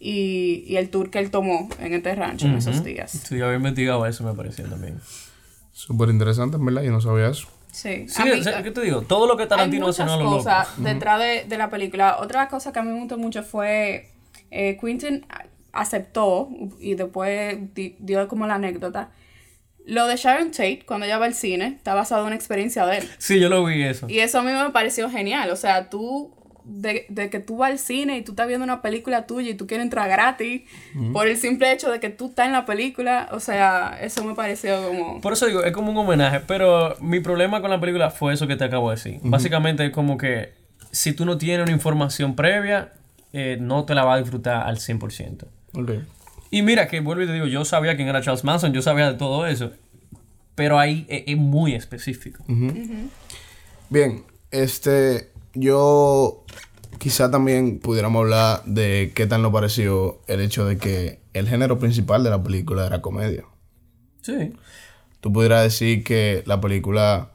y, y el tour que él tomó en este rancho en esos días. Sí, yo había investigado eso, me pareció también. Súper interesante, en verdad, yo no sabía eso. Sí, Sí, mí- o sea, ¿qué te digo? Todo lo que hay Tarantino hace no lo loco. detrás de, de la película. Otra cosa que a mí me gustó mucho fue eh, Quentin aceptó y después di- dio como la anécdota. Lo de Sharon Tate, cuando ella va al cine, está basado en una experiencia de él. Sí, yo lo vi eso. Y eso a mí me pareció genial. O sea, tú, de, de que tú vas al cine y tú estás viendo una película tuya y tú quieres entrar gratis, por el simple hecho de que tú estás en la película, o sea, eso me pareció como... Por eso digo, es como un homenaje, pero mi problema con la película fue eso que te acabo de decir. Básicamente es como que si tú no tienes una información previa, eh, no te la vas a disfrutar al 100%. Ok. Y mira que vuelvo y te digo, yo sabía quién era Charles Manson, yo sabía de todo eso, pero ahí es, es muy específico. Bien, este, yo quizá también pudiéramos hablar de qué tal nos pareció el hecho de que el género principal de la película era comedia. Sí. Tú pudieras decir que la película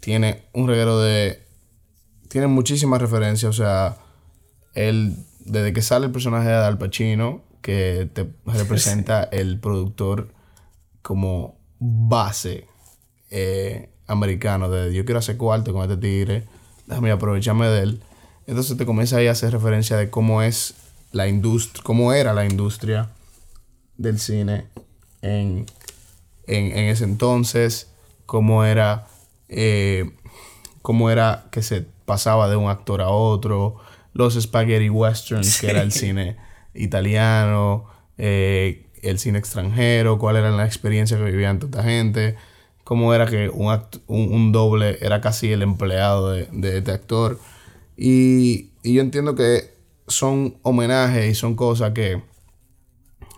tiene un reguero de... Tiene muchísimas referencias, o sea, el, desde que sale el personaje de Al Pacino, que te representa el productor como base eh, americano de yo quiero hacer cuarto con este tigre, déjame aprovecharme de él. Entonces te comienza ahí a hacer referencia de cómo es la industria, cómo era la industria del cine en, en, en ese entonces, cómo era, eh, cómo era que se pasaba de un actor a otro, los spaghetti westerns, que era el cine italiano, eh, el cine extranjero, cuál era la experiencia que vivían toda esta gente, cómo era que un, un, un doble era casi el empleado de, de este actor. Y, y yo entiendo que son homenajes y son cosas que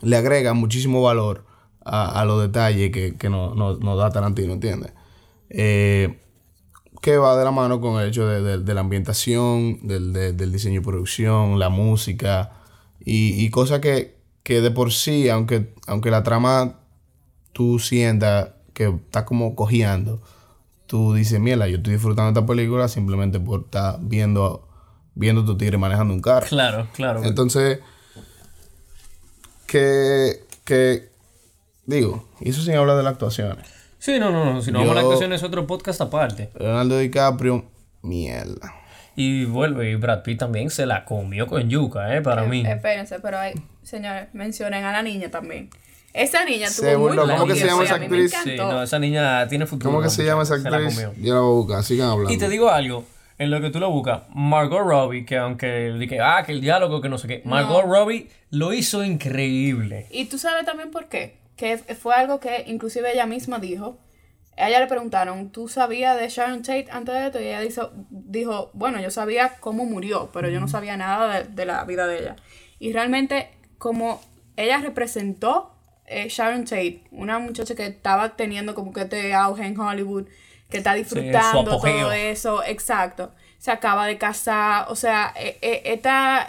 le agregan muchísimo valor a, a los detalles que, que nos no, nos da Tarantino, ¿entiendes? Eh, que va de la mano con el hecho de, de- de la ambientación, del, de- del diseño y producción, la música y, y cosas que, que de por sí, aunque, aunque la trama tú sientas que está como cojeando, tú dices, mierda, yo estoy disfrutando esta película simplemente por estar viendo, viendo a tu tigre manejando un carro. Claro, claro. Entonces, que, que, digo, y eso sin hablar de las actuaciones. Sí, no, no, no. Si no vamos a la actuación es otro podcast aparte. Leonardo DiCaprio, mierda. Y vuelve, y Brad Pitt también se la comió con yuca, ¿eh? Para mí. Espérense, pero hay, señores, mencionen a la niña también. Esa niña tuvo muy burló. ¿Cómo que se llama esa actriz? Sí, no, esa niña tiene futuro. ¿Cómo que se llama esa muchacha, se la actriz? comió. Yo la voy a buscar, sigan hablando. Y te digo algo, en lo que tú lo buscas, Margot Robbie, que aunque dije, ah, que el diálogo, que no sé qué, Margot Robbie lo hizo increíble. Y tú sabes también por qué. Que fue algo que inclusive ella misma dijo. A ella le preguntaron, ¿tú sabías de Sharon Tate antes de esto? Y ella dijo, dijo bueno, yo sabía cómo murió, pero yo no sabía nada de, de la vida de ella. Y realmente, como ella representó eh, Sharon Tate, una muchacha que estaba teniendo como que este auge en Hollywood, que está disfrutando todo eso, exacto. Se acaba de casar, o sea, eh, eh, esta,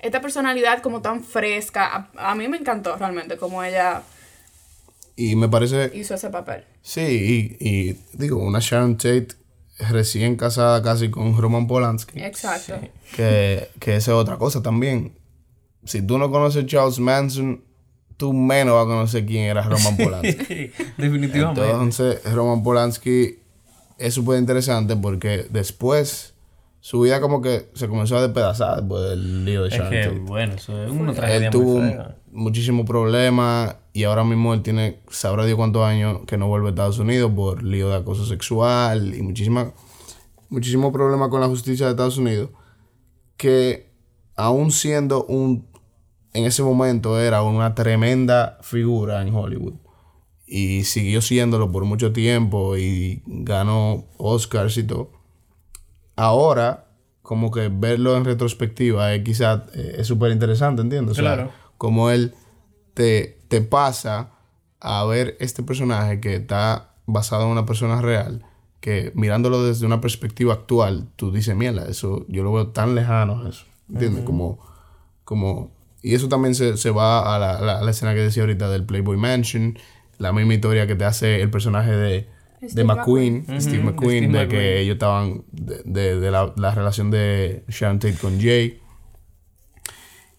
esta personalidad como tan fresca, a, a mí me encantó realmente como ella Y me parece, hizo ese papel. sí, y, y digo, una Sharon Tate recién casada casi con Roman Polanski. Exacto. Que, que esa es otra cosa también. Si tú no conoces Charles Manson, tú menos vas a conocer quién era Roman Polanski. Definitivamente. Entonces, Roman Polanski es súper interesante porque después su vida como que se comenzó a despedazar después del lío de es Sharon que, Tate. bueno, eso es una tragedia Él tuvo muchísimos problemas y ahora mismo él tiene, sabrá Dios cuántos años que no vuelve a Estados Unidos por lío de acoso sexual y muchísima, muchísimos problemas con la justicia de Estados Unidos. Que aún siendo un, en ese momento era una tremenda figura en Hollywood. Y siguió siéndolo por mucho tiempo y ganó Oscars y todo. Ahora, como que verlo en retrospectiva es quizás eh, es súper interesante, ¿entiendes? O sea, Claro. como él te, te pasa a ver este personaje que está basado en una persona real, que mirándolo desde una perspectiva actual, tú dices, mierda, eso yo lo veo tan lejano eso, ¿entiendes? Como, como, y eso también se, se va a la, la- escena que decía ahorita del Playboy Mansion, la misma historia que te hace el personaje de, de McQueen, Steve Steve McQueen, de McQueen. que ellos estaban, de, de- de la, la relación de Sharon Tate con Jay.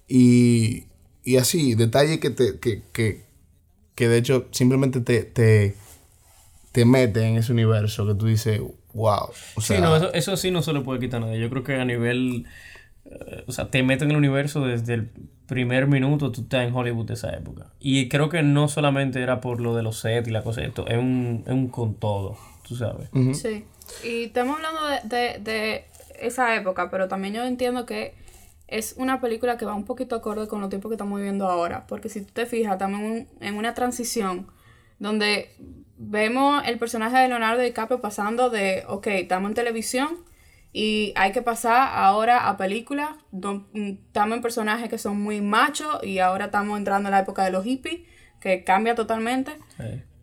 Y, y así, detalles que te, que, que, que de hecho simplemente te, te, te mete en ese universo que tú dices, wow. O sea, sí, no, eso, eso sí no se lo puede quitar a nadie. Yo creo que a nivel. eh, o sea, te meten en el universo desde el primer minuto, tú estás en Hollywood de esa época. Y creo que no solamente era por lo de los sets y la cosa de esto, es un, es un con todo, tú sabes. Sí. Y estamos hablando de, de, de esa época, pero también yo entiendo que es una película que va un poquito acorde con los tiempos que estamos viviendo ahora. Porque si tú te fijas, estamos en, un- en una transición donde vemos el personaje de Leonardo DiCaprio pasando de, ok, estamos en televisión y hay que pasar ahora a películas. Estamos en personajes que son muy machos y ahora estamos entrando en la época de los hippies, que cambia totalmente.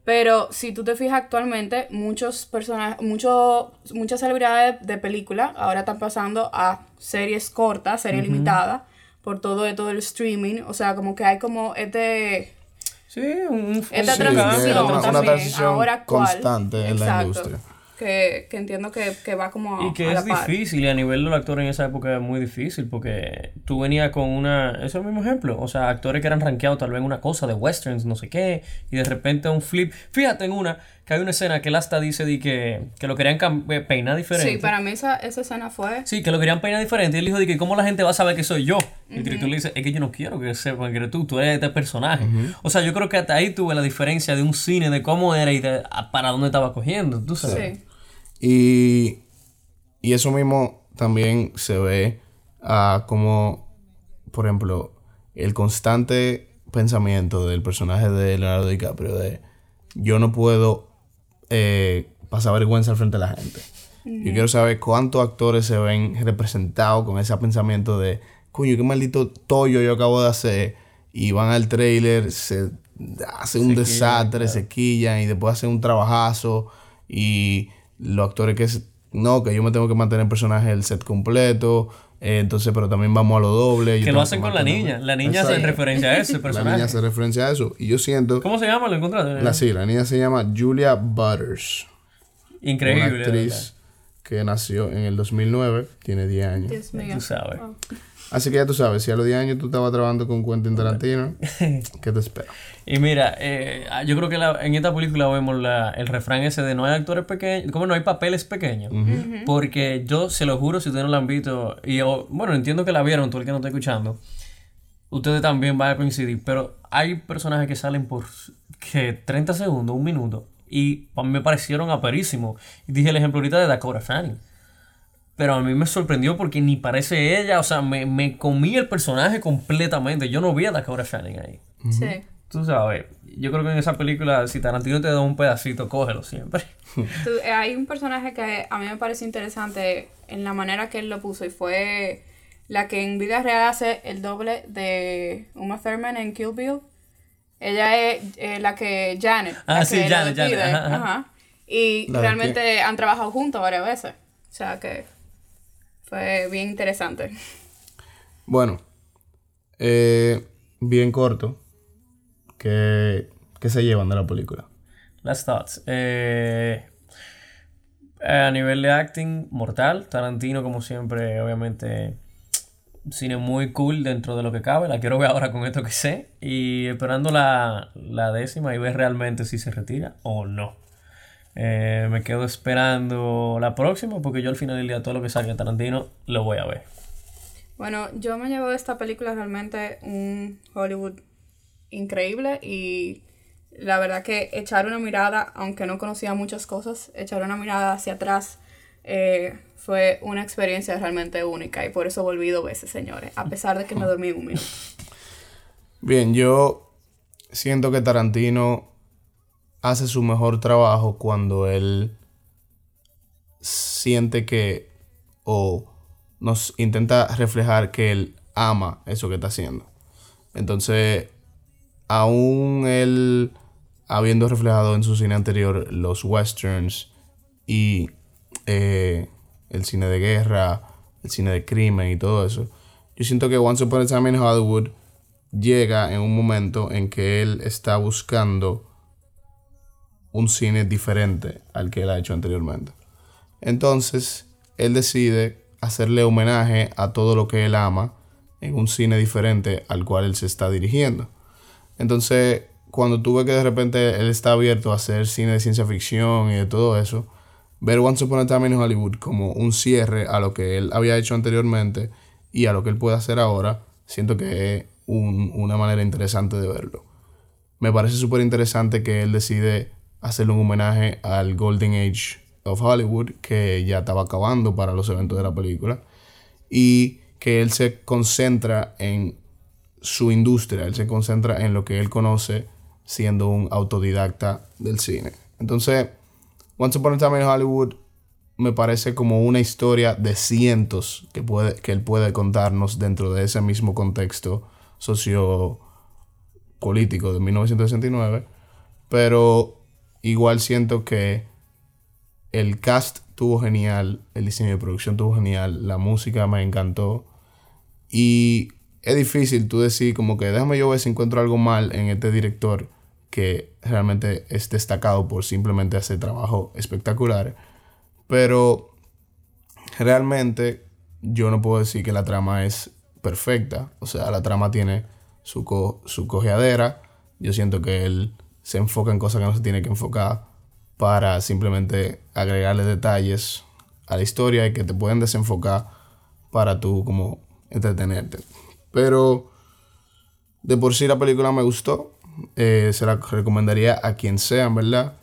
Pero si tú te fijas actualmente, muchos personajes, muchos, muchas celebridades de película ahora están pasando a series cortas, series limitadas, por todo esto del streaming. O sea, como que hay como este Sí, un, un esta Sí, transición una- una ahora constante en la industria. Que, que entiendo que, que va como Y que a la es par. difícil, y a nivel de los actores en esa época es muy difícil, porque tú venías con una. Eso es el mismo ejemplo. O sea, actores que eran rankeados tal vez en una cosa de westerns, no sé qué, y de repente un flip. Fíjate en una, que hay una escena que él hasta dice de que, que lo querían eh, peinar diferente. Sí, para mí esa, esa escena fue... Sí, que lo querían peinar diferente. Y él dijo de que cómo la gente va a saber que soy yo. Y el director le dice, es que yo no quiero que sepan que eres tú, tú eres este personaje. O sea, yo creo que hasta ahí tuve la diferencia de un cine, de cómo era y de a- para dónde estaba cogiendo, tú sabes. Sí. Y, y eso mismo también se ve ah, como, por ejemplo, el constante pensamiento del personaje de Leonardo DiCaprio de yo no puedo eh, pasar vergüenza al frente de la gente. Yo quiero saber cuántos actores se ven representados con ese pensamiento de, coño, qué maldito tollo yo acabo de hacer. Y van al trailer, se hace un desastre, se quillan y después hacen un trabajazo. Y los actores que es, no, que yo me tengo que mantener el personaje del set completo. eh, entonces, pero también vamos a lo doble. Que lo hacen con la niña. La niña hace referencia a ese La personaje. niña hace referencia a eso. Y yo siento. ¿Cómo se llama? ¿Lo encontraste? La, sí, la niña se llama Julia Butters. Increíble. Una actriz que nació en el 2009, tiene 10 años. Dios mío. Tú sabes. Wow. Así que ya tú sabes, si a los 10 años tú estabas trabajando con Quentin Tarantino, ¿qué te espera? Y mira, eh, yo creo que la- en esta película vemos la- el refrán ese de no hay actores pequeños, como no hay papeles pequeños. Porque yo se lo juro, si ustedes no la han visto, y yo, bueno, entiendo que la vieron, tú el que no está escuchando. ustedes también van a coincidir, pero hay personajes que salen por que 30 segundos, un minuto, y me parecieron aperísimos. Dije el ejemplo ahorita de Dakota Fanning. Pero a mí me sorprendió porque ni parece ella, o sea, me, me comí el personaje completamente. Yo no vi a Dakota Fanning ahí. Sí. Tú sabes, yo creo que en esa película, si Tarantino te da un pedacito, cógelo siempre. Tú- eh, hay un personaje que a mí me pareció interesante en la manera que él lo puso y fue la que en vida real hace el doble de Uma Thurman en Kill Bill. Ella es eh, la que Janet. Ah, la sí, Janet, Janet, ajá, ajá. Ajá. Y ¿La de realmente han trabajado juntos varias veces. O sea que fue bien interesante. Bueno, eh, bien corto. ¿Qué, ¿Qué se llevan de la película? Las thoughts. Eh, a nivel de acting, mortal. Tarantino, como siempre, obviamente, cine muy cool dentro de lo que cabe. La quiero ver ahora con esto que sé. Y esperando la, la décima y ver realmente si se retira o no. Eh, me quedo esperando la próxima porque yo al final del día todo lo que salga Tarantino lo voy a ver. Bueno, yo me llevo de esta película realmente un Hollywood increíble y la verdad que echar una mirada, aunque no conocía muchas cosas, echar una mirada hacia atrás eh, fue una experiencia realmente única y por eso volví dos veces, señores, a pesar de que me dormí un minuto. Bien, yo siento que Tarantino hace su mejor trabajo cuando él siente que o nos intenta reflejar que él ama eso que está haciendo. Entonces, aún él habiendo reflejado en su cine anterior los westerns y eh, el cine de guerra, el cine de crimen y todo eso, yo siento que Once Upon a Time in Hollywood llega en un momento en que él está buscando un cine diferente al que él ha hecho anteriormente. Entonces, él decide hacerle homenaje a todo lo que él ama en un cine diferente al cual él se está dirigiendo. Entonces, cuando tú ves que de repente él está abierto a hacer cine de ciencia ficción y de todo eso, ver Once Upon a Time in Hollywood como un cierre a lo que él había hecho anteriormente y a lo que él puede hacer ahora, siento que es un- una manera interesante de verlo. Me parece súper interesante que él decide hacerle un homenaje al Golden Age of Hollywood, que ya estaba acabando para los eventos de la película, y que él se concentra en su industria, él se concentra en lo que él conoce siendo un autodidacta del cine. Entonces, Once Upon a Time in Hollywood me parece como una historia de cientos que, puede, que él puede contarnos dentro de ese mismo contexto sociopolítico de 1969, pero igual siento que el cast tuvo genial, el diseño de producción tuvo genial, la música me encantó y es difícil tú decir como que déjame yo ver si encuentro algo mal en este director que realmente es destacado por simplemente hacer trabajo espectacular. Pero realmente yo no puedo decir que la trama es perfecta. O sea, la trama tiene su, co- su cojeadera. Yo siento que él se enfoca en cosas que no se tiene que enfocar para simplemente agregarle detalles a la historia y que te pueden desenfocar para tú como entretenerte. Pero de por sí la película me gustó. Eh, se la recomendaría a quien sea, en verdad.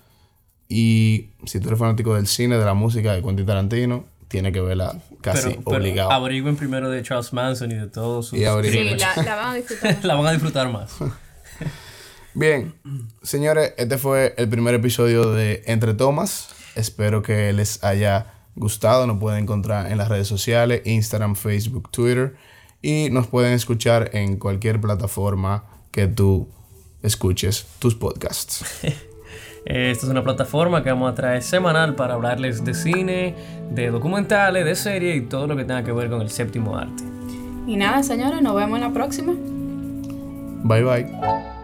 Y si tú eres fanático del cine, de la música de Quentin Tarantino, tiene que verla casi Pero, pero obligado. averigüen primero de Charles Manson y de todos sus Y. Sí, la, la van a disfrutar. la van a disfrutar más. Bien, señores, este fue el primer episodio de Entre Tomas. Espero que les haya gustado. Nos pueden encontrar en las redes sociales, Instagram, Facebook, Twitter. Y nos pueden escuchar en cualquier plataforma que tú escuches tus podcasts. Eh, Esta es una plataforma que vamos a traer semanal para hablarles de cine, de documentales, de series y todo lo que tenga que ver con el séptimo arte. Y nada, señores, nos vemos en la próxima. Bye bye.